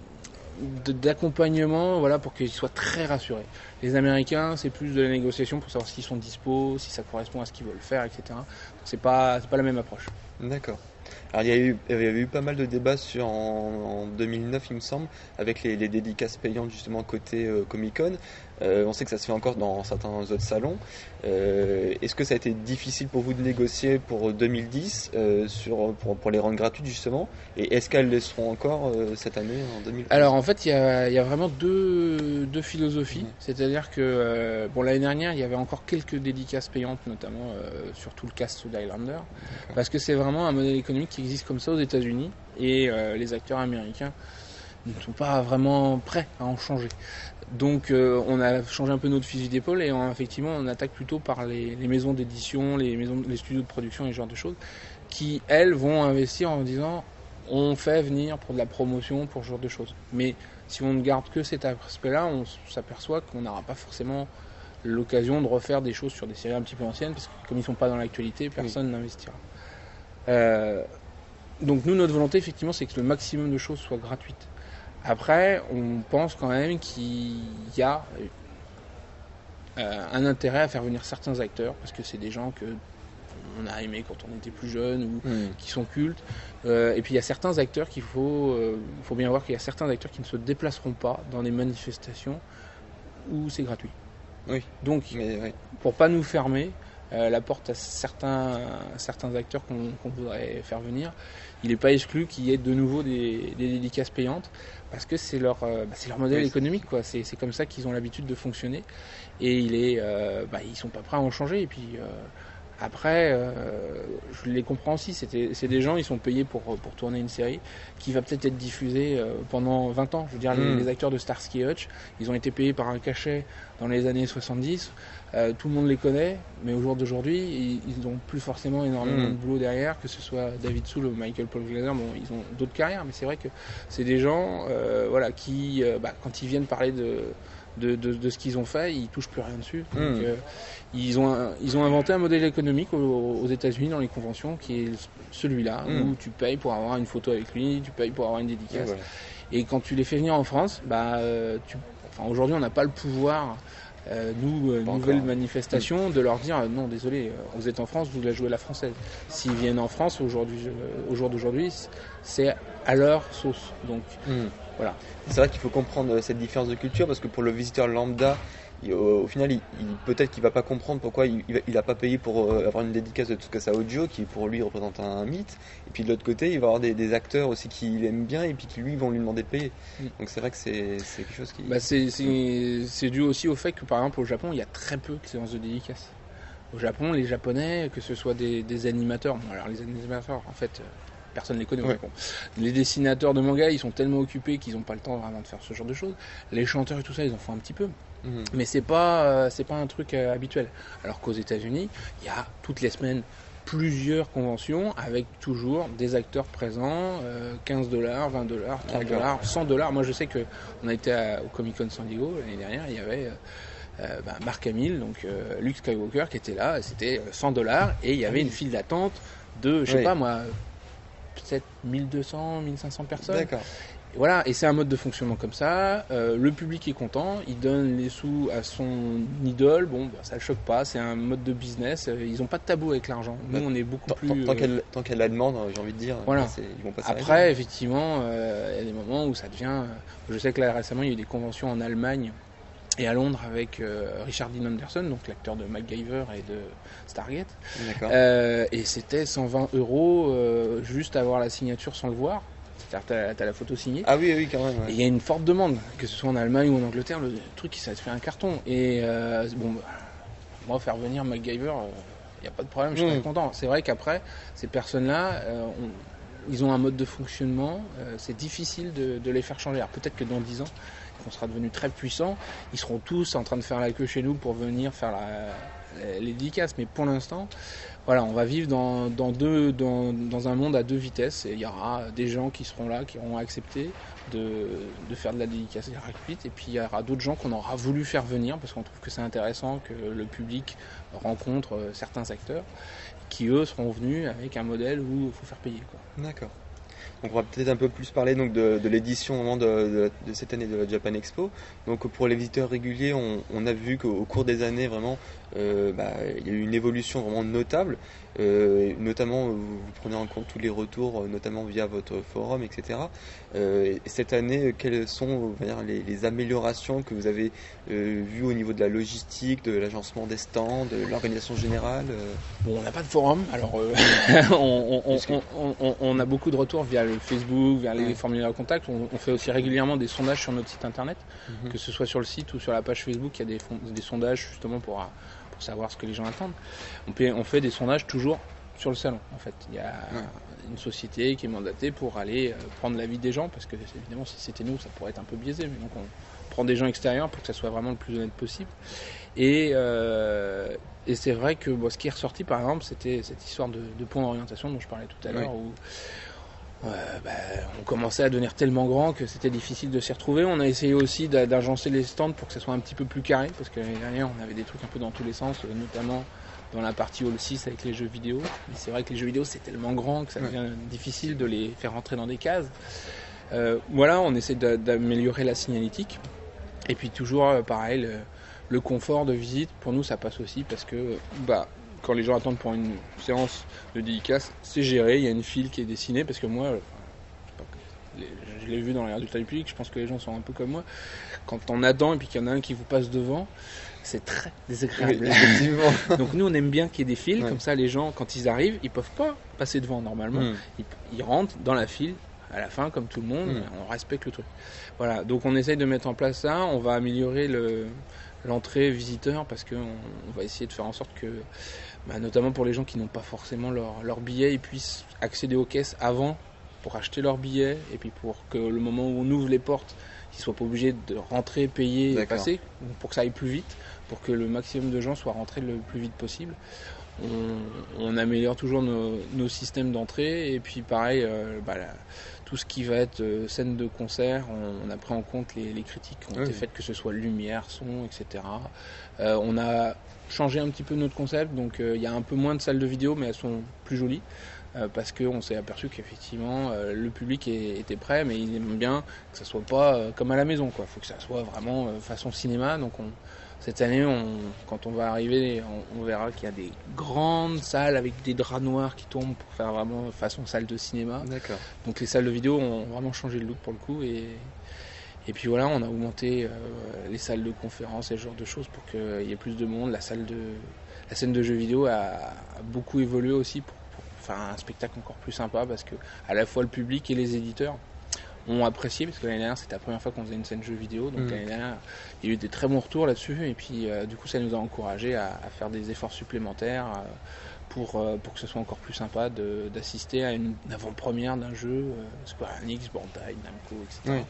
d'accompagnement voilà pour qu'ils soient très rassurés. Les Américains, c'est plus de la négociation pour savoir s'ils sont dispo, si ça correspond à ce qu'ils veulent faire, etc. Donc c'est pas c'est pas la même approche. D'accord. Alors il y, a eu, il y avait eu pas mal de débats sur, en, en 2009, il me semble, avec les, les dédicaces payantes justement côté euh, Comic Con. Euh, on sait que ça se fait encore dans certains autres salons. Euh, Est-ce que ça a été difficile pour vous de négocier pour 2010 euh, sur, pour, pour les rendre gratuites justement? Et est-ce qu'elles le seront encore cette année en 2010 Alors en fait, il y a, il y a vraiment deux, deux philosophies. C'est-à-dire que bon l'année dernière, il y avait encore quelques dédicaces payantes, notamment sur tout le cast d'Highlander, parce que c'est vraiment un modèle économique qui existe comme ça aux États-Unis et euh, les acteurs américains ne sont pas vraiment prêts à en changer. Donc euh, on a changé un peu notre fusil d'épaule et on, effectivement on attaque plutôt par les, les maisons d'édition, les maisons, les studios de production et ce genre de choses, qui elles vont investir en disant on fait venir pour de la promotion, pour ce genre de choses. Mais si on ne garde que cet aspect-là, on s'aperçoit qu'on n'aura pas forcément l'occasion de refaire des choses sur des séries un petit peu anciennes, parce que comme ils sont pas dans l'actualité, personne n'investira. Euh, donc nous, notre volonté, effectivement, c'est que le maximum de choses soient gratuites. Après, on pense quand même qu'il y a euh, un intérêt à faire venir certains acteurs, parce que c'est des gens que on a aimé quand on était plus jeune ou qui sont cultes. Euh, et puis il y a certains acteurs qu'il faut, euh, faut bien voir qu'il y a certains acteurs qui ne se déplaceront pas dans les manifestations où c'est gratuit. Oui. Donc Mais ouais. pour pas nous fermer la porte à certains, certains acteurs qu'on voudrait faire venir, il n'est pas exclu qu'il y ait de nouveau des, des dédicaces payantes parce que c'est leur, euh, bah, leur modèle Oui. économique. quoi. C'est comme ça qu'ils ont l'habitude de fonctionner et il est, euh, bah, ils sont pas prêts à en changer. Et puis euh, après, euh, je les comprends aussi. C'était- C'est des gens, ils sont payés pour, pour tourner une série qui va peut-être être diffusée euh, pendant 20 ans. Je veux dire, les, Mm. les acteurs de Starsky et Hutch, ils ont été payés par un cachet dans les années 70. Euh, tout le monde les connaît, mais au jour d'aujourd'hui, ils- n'ont plus forcément énormément de boulot derrière, que ce soit David Soul ou Michael Paul Glaser. Bon, ils ont d'autres carrières, mais c'est vrai que c'est des gens, euh, voilà, qui, euh, bah, quand ils viennent parler de de, de, de ce qu'ils ont fait, ils touchent plus rien dessus. Donc, Mm. euh, ils, ont, ils ont inventé un modèle économique aux, aux États-Unis dans les conventions qui est celui-là, Mm. où tu payes pour avoir une photo avec lui, tu payes pour avoir une dédicace. Et quand tu les fais venir en France, bah, euh, tu, enfin, aujourd'hui, on n'a pas le pouvoir, euh, nous, euh, nouvelle encore. manifestation, de leur dire euh, non, désolé, vous êtes en France, vous la jouez la française. S'ils viennent en France aujourd'hui, au jour d'aujourd'hui, c'est à leur sauce. Donc Hmm. Voilà. C'est vrai qu'il faut comprendre euh, cette différence de culture parce que pour le visiteur lambda, il- au, au final, il, il- peut-être qu'il va pas comprendre pourquoi il, il, va- il a pas payé pour euh, avoir une dédicace de Tsukasa Audio qui pour lui représente un, mythe. Et puis de l'autre côté, il va avoir des, des acteurs aussi qui l'aiment bien et puis qui lui vont lui demander de payer. Mm. Donc c'est vrai que c'est c'est quelque chose qui. Bah, c'est- c'est c'est dû aussi au fait que par exemple au Japon il y a très peu de séances de dédicaces. Au Japon les japonais que ce soit des, des animateurs, bon, alors les animateurs en fait euh, personne ne les connaît au Ouais. Japon. Les dessinateurs de manga ils sont tellement occupés qu'ils n'ont pas le temps vraiment de faire ce genre de choses. Les chanteurs et tout ça ils en font un petit peu. Mhm. Mais c'est pas euh, c'est pas un truc euh, habituel. Alors qu'aux États-Unis, il y a toutes les semaines plusieurs conventions avec toujours des acteurs présents, euh, 15 dollars, 20 dollars, 30 D'accord. dollars, 100 dollars. Moi je sais que on a été à- au Comic Con San Diego l'année dernière, il y avait euh, euh, bah, Mark Hamill, donc euh, Luke Skywalker qui était là, c'était euh, 100 dollars et il y avait oui. une file d'attente de je sais Oui. pas moi peut-être 1200, 1500 personnes. D'accord. Voilà, et c'est un mode de fonctionnement comme ça. Euh, le public est content, il donne les sous à son idole. Bon, bah, ça le choque pas, c'est un mode de business. Euh, Ils ont pas de tabou avec l'argent. Nous, Bah, on est beaucoup Tant, plus. tant- tant euh, qu'elle tant qu'elle la demande, j'ai envie de dire. Voilà. Ils vont. Après, effectivement, euh, il y a des moments où ça devient. je sais que là récemment, il y a eu des conventions en Allemagne et à Londres avec euh, Richard Dean Anderson, donc l'acteur de MacGyver et de Stargate. Euh, et c'était 120 euros euh, juste avoir la signature sans le voir. C'est-à-dire, t'as- t'as la photo signée. Ah oui, oui, quand même. ouais. Et il y a une forte demande, que ce soit en Allemagne ou en Angleterre, le truc ça te fait un carton. Et euh, bon, bah, moi faire venir MacGyver, il n'y a pas de problème, je suis Mm. très content. C'est vrai qu'après, ces personnes-là, euh, on- ils ont un mode de fonctionnement, euh, c'est difficile de, de les faire changer. Alors peut-être que dans 10 ans, on sera devenu très puissant, ils seront tous en train de faire la queue chez nous pour venir faire la, les dédicaces. Mais pour l'instant, voilà, on va vivre dans, deux, dans, un monde à deux vitesses. Et il y aura des gens qui seront là, qui auront accepté de, de faire de la dédicace gratuite. Et puis il y aura d'autres gens qu'on aura voulu faire venir parce qu'on trouve que c'est intéressant que le public rencontre euh, certains acteurs qui eux seront venus avec un modèle où il faut faire payer. D'accord. On va peut-être un peu plus parler donc de, l'édition de, cette année de la Japan Expo. Donc pour les visiteurs réguliers, on, a vu qu'au au cours des années vraiment, euh, bah, il y a eu une évolution vraiment notable. Euh, notamment, vous, vous prenez en compte tous les retours, euh, notamment via votre forum, etc. Euh, et cette année, euh, quelles sont on va dire, les, les améliorations que vous avez euh, vues au niveau de la logistique, de l'agencement des stands, de l'organisation générale euh? Bon, on n'a pas de forum, alors euh, on, on- on- on- on a beaucoup de retours via le Facebook, via les Ouais. formulaires de contact. On, on fait aussi régulièrement des sondages sur notre site internet, Mhm. que ce soit sur le site ou sur la page Facebook. Il y a des, des sondages justement pour, euh, pour savoir ce que les gens attendent. On, fait- on fait des sondages toujours sur le salon. En fait, il y a Ouais. une société qui est mandatée pour aller euh, prendre l'avis des gens, parce que évidemment, si c'était nous, ça pourrait être un peu biaisé. Mais donc, on prend des gens extérieurs pour que ça soit vraiment le plus honnête possible. Et, euh, et c'est vrai que bon, ce qui est ressorti, par exemple, c'était cette histoire de, de point d'orientation dont je parlais tout à l'heure, où bah, on commençait à devenir tellement grand que c'était difficile de s'y retrouver. On a essayé aussi d'agencer les stands pour que ça soit un petit peu plus carré, parce que l'année dernière on avait des trucs un peu dans tous les sens, notamment dans la partie Hall 6 avec les jeux vidéo. Mais c'est vrai que les jeux vidéo c'est tellement grand que ça devient difficile de les faire rentrer dans des cases. Euh, voilà, on essaie d'améliorer la signalétique. Et puis toujours euh, pareil, le, confort de visite, pour nous ça passe aussi parce que bah, quand les gens attendent pour une séance de dédicace, c'est géré, il y a une file qui est dessinée parce que moi, je l'ai vu dans les résultats du public, je pense que les gens sont un peu comme moi. Quand on attend et puis qu'il y en a un qui vous passe devant, c'est très désagréable. Donc nous on aime bien qu'il y ait des files, comme ça les gens quand ils arrivent, ils peuvent pas passer devant normalement. Hmm. Ils, rentrent dans la file à la fin comme tout le monde, hmm. on respecte le truc. Voilà, donc on essaye de mettre en place ça, on va améliorer l'entrée visiteur parce qu'on on va essayer de faire en sorte que, bah, notamment pour les gens qui n'ont pas forcément leur, leur billet, ils puissent accéder aux caisses avant pour acheter leur billet et puis pour que le moment où on ouvre les portes, ils soient pas obligés de rentrer, payer et passer, pour que ça aille plus vite pour que le maximum de gens soient rentrés le plus vite possible. On, améliore toujours nos, systèmes d'entrée et puis pareil, euh, bah, tout ce qui va être euh, scène de concert, on, a pris en compte les, critiques qui ont été faites, que ce soit lumière, son, etc. Euh, on a changé un petit peu notre concept, donc il y a un peu moins de salles de vidéo, mais elles sont plus jolies. parce qu'on s'est aperçu qu'effectivement le public était prêt, mais il aime bien que ça soit pas comme à la maison, quoi. Faut que ça soit vraiment façon cinéma, donc on, cette année, quand on va arriver, on, verra qu'il y a des grandes salles avec des draps noirs qui tombent pour faire vraiment façon salle de cinéma. D'accord. Donc les salles de vidéo ont vraiment changé le look pour le coup et et puis voilà, on a augmenté euh, les salles de conférence et ce genre de choses pour qu'il y ait plus de monde. La salle de la scène de jeux vidéo a, beaucoup évolué aussi pour, pour, faire un spectacle encore plus sympa parce que à la fois le public et les éditeurs ont apprécié parce que l'année dernière c'était la première fois qu'on faisait une scène jeu vidéo donc mm. l'année dernière il y a eu des très bons retours là-dessus et puis euh, du coup ça nous a encouragé à, faire des efforts supplémentaires euh, pour, euh, pour que ce soit encore plus sympa d'assister à une avant-première d'un jeu Square Enix, Bandai, Namco, etc.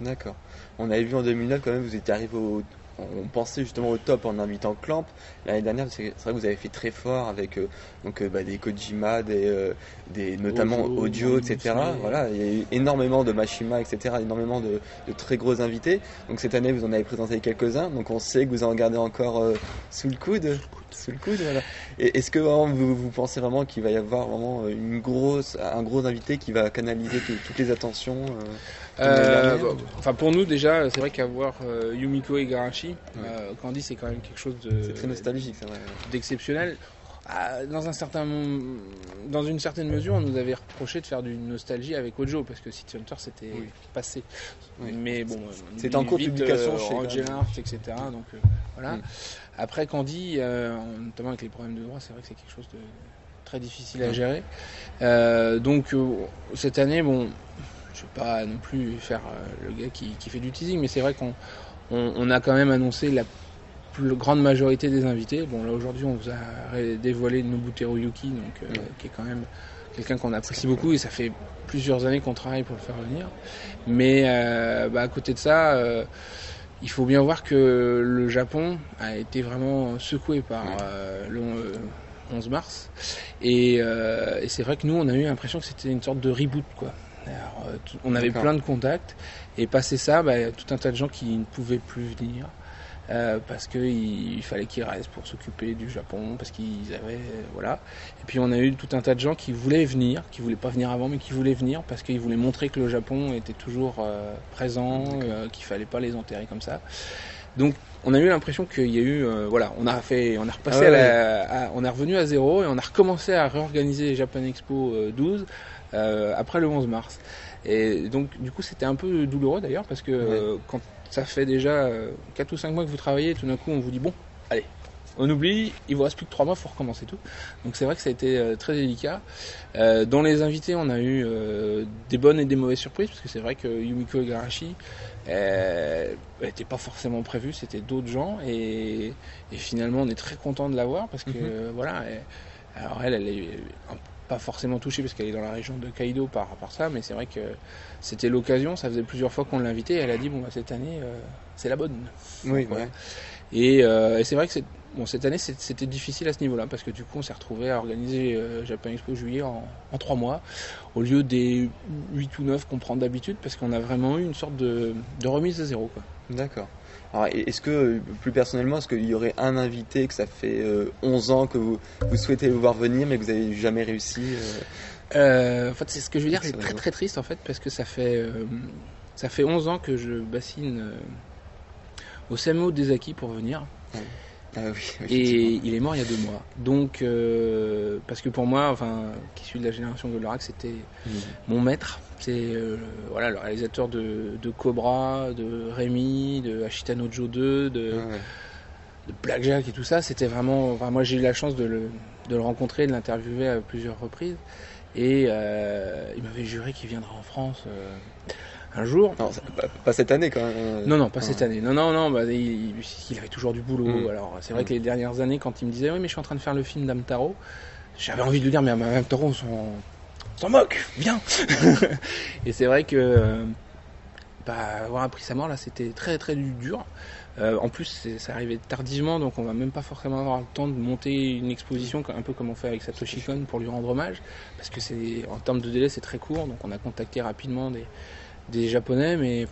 D'accord. On avait vu en 2009 quand même vous étiez arrivé au, on pensait justement au top en invitant Clamp. L'année dernière, c'est vrai que vous avez fait très fort avec euh, donc euh, bah, des Kojima, des, euh, des notamment audio, etc. Voilà, il y a eu énormément de Mashima, etc. Énormément de, très gros invités. Donc cette année, vous en avez présenté quelques-uns. Donc on sait que vous en gardez encore sous le coude. Sous le coude, voilà. Et est-ce que vous, vous, pensez vraiment qu'il va y avoir vraiment une grosse, un gros invité qui va canaliser toutes les attentions euh, enfin pour nous déjà, c'est vrai qu'avoir euh, Yumiko et Garashi, euh, Candy c'est quand même quelque chose de très nostalgique, d'exceptionnel. Ah, dans un certain dans une certaine mesure, on nous avait reproché de faire du nostalgie avec Ojo parce que City Hunter c'était passé. Mais bon, c'était en cours de publication chez Angel Art, etc. Donc voilà. Après Candy, notamment avec les problèmes de droit, c'est vrai que c'est quelque chose de très difficile à gérer. donc cette année, bon, je ne vais pas non plus faire euh, le gars qui, fait du teasing, mais c'est vrai qu'on on, a quand même annoncé la plus grande majorité des invités. Bon, là aujourd'hui, on vous a dévoilé Nobuteru Yuki, donc, euh, qui est quand même quelqu'un qu'on apprécie beaucoup et ça fait plusieurs années qu'on travaille pour le faire venir. Mais euh, bah, à côté de ça, il faut bien voir que le Japon a été vraiment secoué par le 11 mars. Et, et c'est vrai que nous, on a eu l'impression que c'était une sorte de reboot, quoi. Euh, on avait plein de contacts et passé ça, bah, tout un tas de gens qui ne pouvaient plus venir. Euh, parce qu'il fallait qu'ils restent pour s'occuper du Japon, parce qu'ils avaient euh, voilà. Et puis on a eu tout un tas de gens qui voulaient venir, qui voulaient pas venir avant, mais qui voulaient venir parce qu'ils voulaient montrer que le Japon était toujours présent, qu'il fallait pas les enterrer comme ça. Donc on a eu l'impression qu'il y a eu voilà, on a fait, on a repassé, ah on est revenu à zéro et on a recommencé à réorganiser Japan Expo 12 euh, après le 11 mars. Et donc, du coup, c'était un peu douloureux d'ailleurs, parce que euh, quand ça fait déjà 4 euh, ou 5 mois que vous travaillez, tout d'un coup, on vous dit, bon, allez, on oublie, il vous reste plus que 3 mois, il faut recommencer tout. Donc c'est vrai que ça a été très délicat. dans les invités, on a eu des bonnes et des mauvaises surprises, parce que c'est vrai que Yumiko Igarashi n'était pas forcément prévu, c'était d'autres gens, et, finalement on est très content de l'avoir, parce que mhm. voilà, alors elle, elle est un pas forcément touchée parce qu'elle est dans la région de Kaido par rapport à ça, mais c'est vrai que c'était l'occasion. Ça faisait plusieurs fois qu'on l'invitait. Elle a dit bon bah, cette année euh, c'est la bonne. Oui. Et, euh, et c'est vrai que bon, cette année c'était difficile à ce niveau-là parce que du coup on s'est retrouvé à organiser euh, Japan Expo juillet en, en trois mois au lieu des 8 ou 9 qu'on prend d'habitude parce qu'on a vraiment eu une sorte de, de remise à zéro. Quoi. D'accord. Est-ce que, euh, plus personnellement, est-ce qu'il y aurait un invité que ça fait euh, 11 ans que vous, vous souhaitez le voir venir mais que vous n'avez jamais réussi euh, Euh, en fait, c'est ce que je veux dire, c'est très très triste en fait parce que ça fait euh, ça fait 11 ans que je bassine euh, au CMO des acquis pour venir Ah oui, et il est mort il y a deux mois. Donc euh, parce que pour moi, enfin, qui suis de la génération Goldorak, c'était Mhm. mon maître. C'est euh, voilà le réalisateur de, de Cobra, de Rémi, de Ashitano Joe 2, de, Ouais, ouais. de Blackjack et tout ça, c'était vraiment. Enfin, moi, j'ai eu la chance de le, de le rencontrer, de l'interviewer à plusieurs reprises. Et euh, il m'avait juré qu'il viendra en France euh, un jour. Non, pas, pas cette année quand même. euh. Non, non, pas Ah. cette année. Non, non, non, bah, il, il avait toujours du boulot. Mm. Alors, c'est vrai Mm. que les dernières années, quand il me disait, oui, mais je suis en train de faire le film d'Amtaro, j'avais envie de lui dire, mais Amtaro, on s'en s'en moque, viens Et c'est vrai que, euh, bah, avoir appris sa mort, là, c'était très, très du- dur. Euh, en plus, ça arrivait tardivement, donc on va même pas forcément avoir le temps de monter une exposition, un peu comme on fait avec Satoshi Kon pour lui rendre hommage, parce que c'est en termes de délai, c'est très court, donc on a contacté rapidement des, des Japonais, mais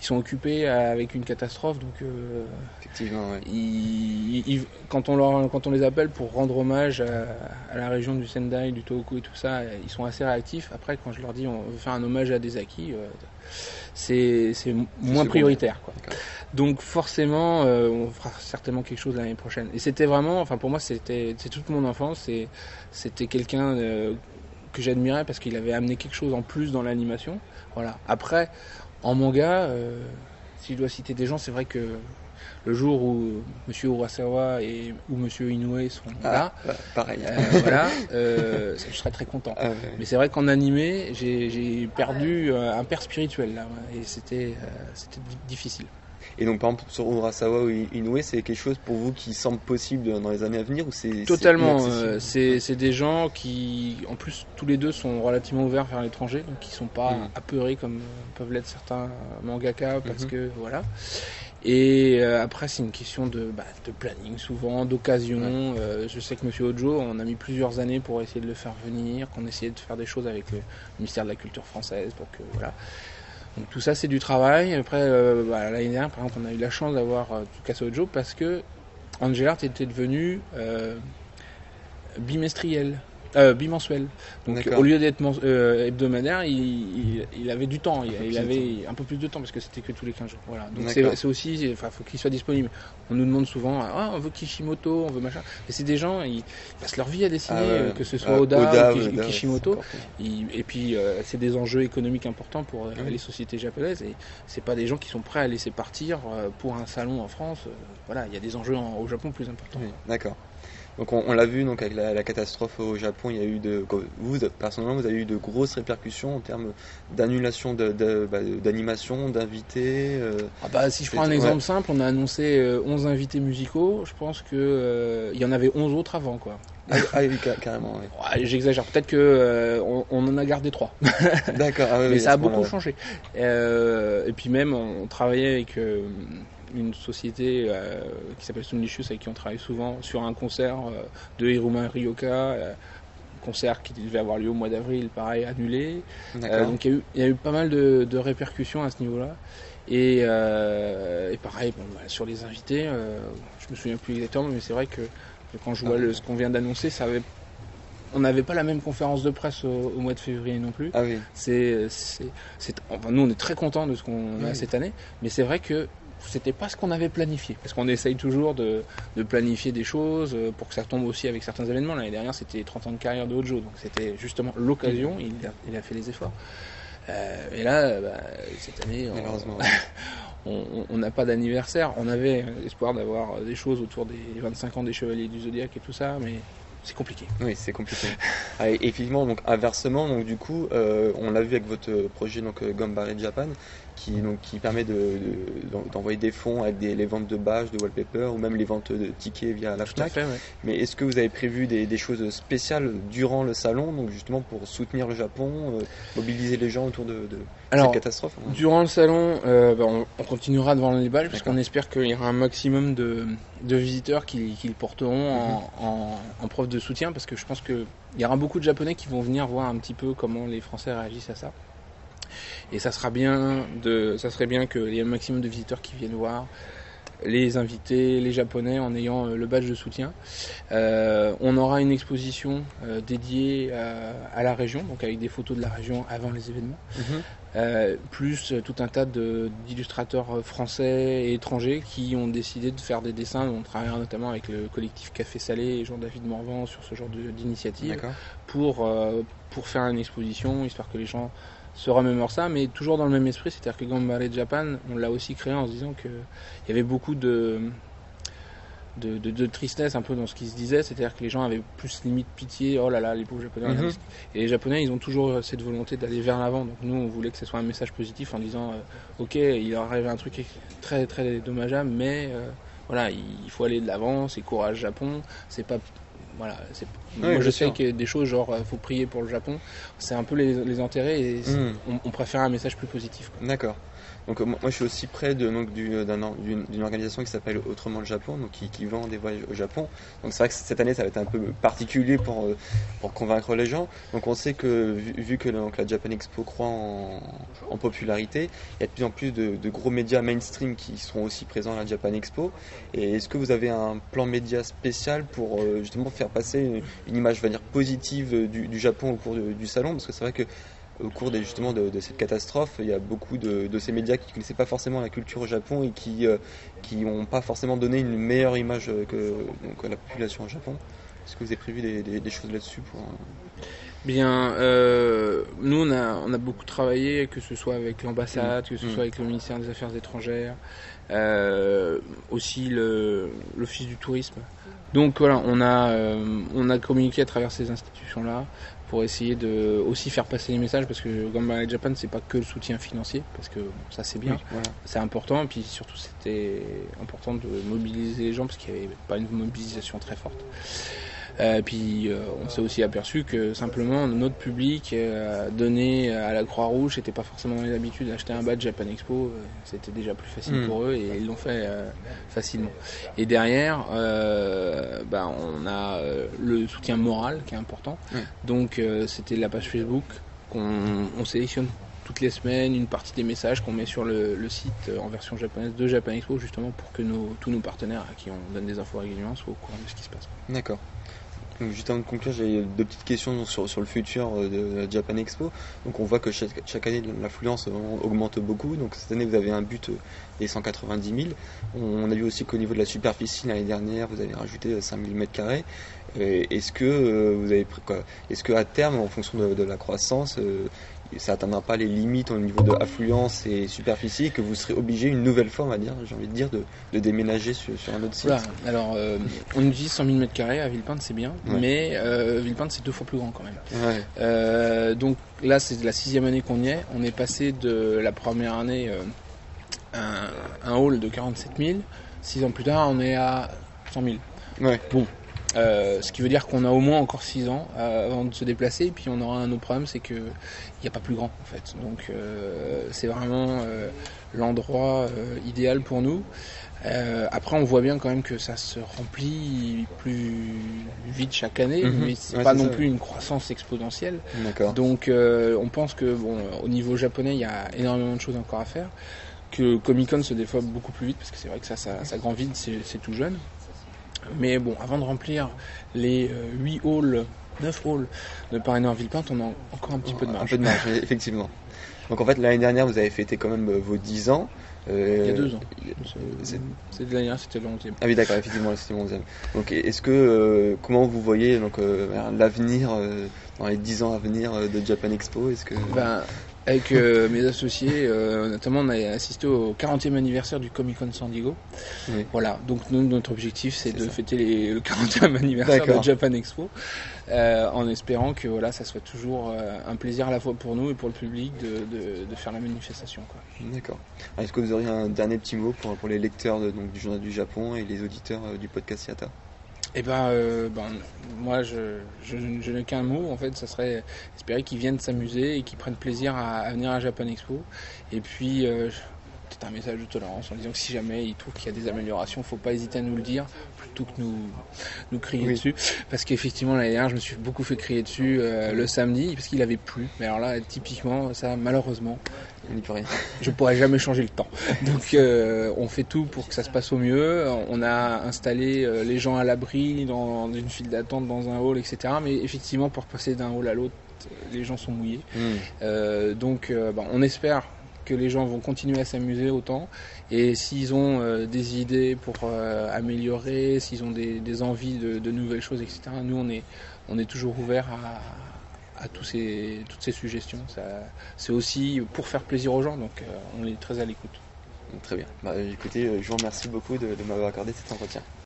ils sont occupés avec une catastrophe, donc euh, Effectivement, ouais. ils- ils- quand, on leur, quand on les appelle pour rendre hommage à, à la région du Sendai, du Tohoku et tout ça, ils sont assez réactifs. Après, quand je leur dis on veut faire un hommage à des acquis, euh, c'est moins prioritaire. Quoi. Donc forcément, euh, on fera certainement quelque chose l'année prochaine. Et c'était vraiment, enfin pour moi, c'était c'est toute mon enfance. C'était quelqu'un euh, que j'admirais parce qu'il avait amené quelque chose en plus dans l'animation. Voilà. Après, en manga, euh, si je dois citer des gens, c'est vrai que le jour où Monsieur Urasawa et ou Monsieur Inoue sont là, Ah, ouais, pareil. euh, voilà, euh, je serais très content. Ah, ouais. Mais c'est vrai qu'en animé, j'ai perdu un père spirituel là, et c'était c'était di- difficile. Et donc, par exemple, sur Urasawa ou Inoue, c'est quelque chose pour vous qui semble possible dans les années à venir ou c'est Totalement. c'est euh, C'est c'est des gens qui, en plus, tous les deux sont relativement ouverts vers l'étranger, donc qui sont pas Mhm. apeurés comme euh, peuvent l'être certains mangaka, parce Mhm. que voilà. Et euh, après, c'est une question de, bah, de planning, souvent, d'occasion. Euh, je sais que Monsieur Ojo, on a mis plusieurs années pour essayer de le faire venir, qu'on essayait de faire des choses avec le ministère de la Culture française pour que voilà. Donc tout ça, c'est du travail. Après, euh, bah, l'année dernière, par exemple, on a eu la chance d'avoir euh, Ojo parce que Angel Art était devenu euh, bimestriel, euh, bimensuel. Donc au lieu d'être euh, hebdomadaire, il, il- il avait du temps, il, avait un peu plus de temps parce que c'était que tous les 15 jours. Voilà. Donc c'est aussi, enfin, faut qu'il soit disponible. On nous demande souvent, ah, on veut Kishimoto, on veut machin. Mais c'est des gens, ils passent leur vie à dessiner, Ah ouais. euh, que ce soit Ah, Oda, Oda, ou Oda, Kishimoto. et puis euh, c'est des enjeux économiques importants pour euh, Oui. les sociétés japonaises et c'est pas des gens qui sont prêts à laisser partir euh, pour un salon en France. Voilà, il y a des enjeux en- au Japon plus importants. Oui, D'accord. Donc on, on l'a vu donc avec la, la catastrophe au Japon, il y a eu de vous personnellement vous avez eu de grosses répercussions en termes d'annulation de- de- bah, d'animation, d'invités. euh, Ah bah, si je prends un ouais. exemple simple, on a annoncé euh, 11 invités musicaux. Je pense que euh, il y en avait 11 autres avant quoi. Ah, ah oui, ca- carrément. Ouais, J'exagère. Peut-être que euh, on, on en a gardé trois. D'accord. ah oui, mais oui, ça a beaucoup changé. Euh, et puis même, on, on travaillait avec euh, une société qui s'appelle Stonelicious, avec qui on travaille souvent, sur un concert de Hiruma Ryoka, concert qui devait avoir lieu au mois d'avril, pareil, annulé. Donc il y, a eu, il y a eu pas mal de, de répercussions à ce niveau-là. Et, et pareil, bon, bah, sur les invités, je me souviens plus exactement, mais c'est vrai que, quand je vois Ah, le- ce qu'on vient d'annoncer, ça avait... on n'avait pas la même conférence de presse au, au mois de février non plus. Ah oui. C'est, c'est, c'est- enfin, nous, on est très contents de ce qu'on a cette année, mais c'est vrai que c'était pas ce qu'on avait planifié. Parce qu'on essaye toujours de, de planifier des choses euh, pour que ça tombe aussi avec certains événements. L'année dernière, c'était les 30 ans de carrière de Hojo, donc c'était justement l'occasion. Il a fait les efforts. Euh, et là, bah, cette année, on- n'a pas d'anniversaire. On avait espoir d'avoir des choses autour des 25 ans des Chevaliers du Zodiaque et tout ça, mais c'est compliqué. Oui, c'est compliqué. ah, et effectivement, donc inversement, donc du coup, euh, on l'a vu avec votre projet donc euh, Gambare Japan, qui donc qui permet de, d'envoyer des fonds avec des, les ventes de badges, de wallpaper ou même les ventes de tickets via la Fnac. Fait, ouais. Mais est-ce que vous avez prévu des, des, choses spéciales durant le salon, donc justement pour soutenir le Japon, euh, mobiliser les gens autour de, de Alors, cette catastrophe hein? Durant le salon, euh, bah, on, on, continuera devant les badges parce qu'on espère qu'il y aura un maximum de, de visiteurs qui, qui, le porteront en, Mhm. en, en preuve de soutien parce que je pense qu'il y aura beaucoup de Japonais qui vont venir voir un petit peu comment les Français réagissent à ça. Et ça sera bien de, ça serait bien qu'il y ait un maximum de visiteurs qui viennent voir les invités, les Japonais en ayant euh, le badge de soutien. Euh, on aura une exposition euh, dédiée à, à, la région, donc avec des photos de la région avant les événements, Mhm. plus tout un tas d'illustrateurs français et étrangers qui ont décidé de faire des dessins. On travaille notamment avec le collectif Café Salé et Jean-David Morvan sur ce genre d'initiative pour, pour faire une exposition, histoire que les gens se remémorent ça, mais toujours dans le même esprit, c'est-à-dire que Gambare Japan, on l'a aussi créé en se disant qu'il y avait beaucoup de, de, de, de tristesse un peu dans ce qui se disait, c'est-à-dire que les gens avaient plus limite pitié, oh là là, les pauvres Japonais. Mhm. Et les Japonais, ils ont toujours cette volonté d'aller vers l'avant, donc nous, on voulait que ce soit un message positif en disant, euh, ok, il leur arrive un truc très très dommageable, mais euh, voilà, il il faut aller de l'avant, c'est courage Japon, c'est pas voilà, moi je sais sûr. qu'il y a des choses genre euh, faut prier pour le Japon, c'est un peu les, les enterrer et Mhm. on, on préfère un message plus positif. quoi. D'accord. Donc euh, moi je suis aussi près de donc or- d'une organisation qui s'appelle Autrement le Japon, donc qui, qui vend des voyages au Japon. Donc c'est vrai que cette année ça va être un peu particulier pour euh, pour convaincre les gens. Donc on sait que vu, que donc, la Japan Expo croît en, en popularité, il y a de plus en plus de, gros médias mainstream qui seront aussi présents à la Japan Expo. Et est-ce que vous avez un plan média spécial pour euh, justement faire passer une, image, je positive euh, du, du Japon au cours du salon? Parce que c'est vrai que au cours des, justement de, de cette catastrophe, il y a beaucoup de, de ces médias qui ne connaissaient pas forcément la culture au Japon et qui euh, qui n'ont pas forcément donné une meilleure image euh, que la population au Japon. Est-ce que vous avez prévu des, des- des choses là-dessus pour euh, Bien, euh, nous on a, on a beaucoup travaillé, que ce soit avec l'ambassade, que ce Mm. soit avec le ministère des Affaires étrangères, euh, aussi l'Office du tourisme. Donc voilà, on a, euh, on a communiqué à travers ces institutions-là pour essayer de aussi faire passer les messages parce que Gambare Japan c'est pas que le soutien financier parce que bon, ça c'est bien, Oui, voilà. c'est important et puis surtout c'était important de mobiliser les gens parce qu'il n'y avait pas une mobilisation très forte. Euh, puis euh, on s'est aussi aperçu que simplement notre public euh, donné à la Croix-Rouge n'était pas forcément dans les habitudes d'acheter un badge Japan Expo, euh, c'était déjà plus facile Mm. pour eux et ils l'ont fait facilement. Et derrière, bah, on a le soutien moral qui est important. Donc c'était la page Facebook qu'on on sélectionne toutes les semaines une partie des messages qu'on met sur le, le site en version japonaise de Japan Expo justement pour que nos, tous nos partenaires à qui on donne des infos régulièrement soient au courant de ce qui se passe. D'accord. Donc, juste avant de conclure, j'ai deux petites questions sur, sur le futur euh, de la Japan Expo. Donc on voit que chaque, chaque année l'affluence euh, augmente beaucoup. Donc cette année vous avez un but euh, des 190 000. On a vu aussi qu'au niveau de la superficie l'année dernière vous avez rajouté 5000 mètres carrés. Est-ce que vous avez Est-ce que à terme, en fonction de, de la croissance, ça atteindra pas les limites au niveau de affluence et superficie que vous serez obligé une nouvelle fois, on va dire, j'ai envie de dire, de, de déménager sur, sur un autre site Voilà. Alors euh, on utilise 100 000 mètres carrés à Villepinte c'est bien, Ouais. mais euh, Villepinte c'est deux fois plus grand quand même. Ouais. Euh, donc là, c'est la sixième année qu'on y est. On est passé de la première année euh, un, un hall de 47 000. Six ans plus tard, on est à 100 000. Ouais. Euh, ce qui veut dire qu'on a au moins encore 6 ans euh, avant de se déplacer. Et puis on aura un autre problème, c'est qu'il n'y a pas plus grand en fait. Donc euh, c'est vraiment euh, l'endroit euh, idéal pour nous. Euh, après, on voit bien quand même que ça se remplit plus vite chaque année, Mhm. mais c'est Ouais, pas non ça. plus une croissance exponentielle. D'accord. Donc euh, on pense que bon, au niveau japonais, il y a énormément de choses encore à faire. Que Comic Con se développe beaucoup plus vite parce que c'est vrai que ça, ça, ça grand vide, c'est c'est tout jeune. Mais bon, avant de remplir les euh, 8 halls, 9 halls de Paris Nord Villepinte, on a encore un petit peu de Un marge. peu de marge, effectivement. Donc en fait, l'année dernière, vous avez fêté quand même euh, vos 10 ans. Euh, Il y a deux ans. de l'année dernière, c'était le 11e. Ah oui, d'accord, effectivement, c'était mon deuxième. Donc est-ce que, euh, comment vous voyez donc euh, l'avenir, euh, dans les 10 ans à venir euh, de Japan Expo Est-ce que... Ben, avec euh, mes associés. euh, notamment, on a assisté au 40e anniversaire du Comic Con San Diego. Oui. Voilà, donc nous, notre objectif, c'est de ça. fêter les- le 40e anniversaire de. Japan Expo, euh, en espérant que voilà, ça soit toujours un plaisir à la fois pour nous et pour le public de, de- de faire la manifestation. D'accord. Est-ce que vous auriez un dernier petit mot pour, pour les lecteurs de- donc, du Journal du Japon et les auditeurs du podcast Yata Et ben, euh, ben, moi, je, je, je n'ai qu'un mot, en fait, ça serait espérer qu'ils viennent s'amuser et qu'ils prennent plaisir à, à venir à Japan Expo. Et puis, euh, peut-être un message de tolérance en disant que si jamais ils trouvent qu'il y a des améliorations, faut pas hésiter à nous le dire plutôt que nous, nous crier Oui. dessus. Parce qu'effectivement, l'année dernière, je me suis beaucoup fait crier dessus euh, le samedi parce qu'il avait plu. Mais alors là, typiquement, ça, malheureusement, On n'y peut rien. je pourrais jamais changer le temps. Donc euh, on fait tout pour que ça se passe au mieux. On a installé euh, les gens à l'abri dans une file d'attente dans un hall, etc. Mais effectivement, pour passer d'un hall à l'autre, les gens sont mouillés. Euh, donc bah, on espère que les gens vont continuer à s'amuser autant. Et s'ils ont euh, des idées pour euh, améliorer, s'ils ont des, des envies de, de nouvelles choses, etc. Nous, on est, on est toujours ouvert à, à tous ces, toutes ces suggestions. C'est aussi pour faire plaisir aux gens, donc euh, on est très à l'écoute. Très bien. Bah, écoutez, euh, je vous remercie beaucoup de m'avoir accordé cet entretien.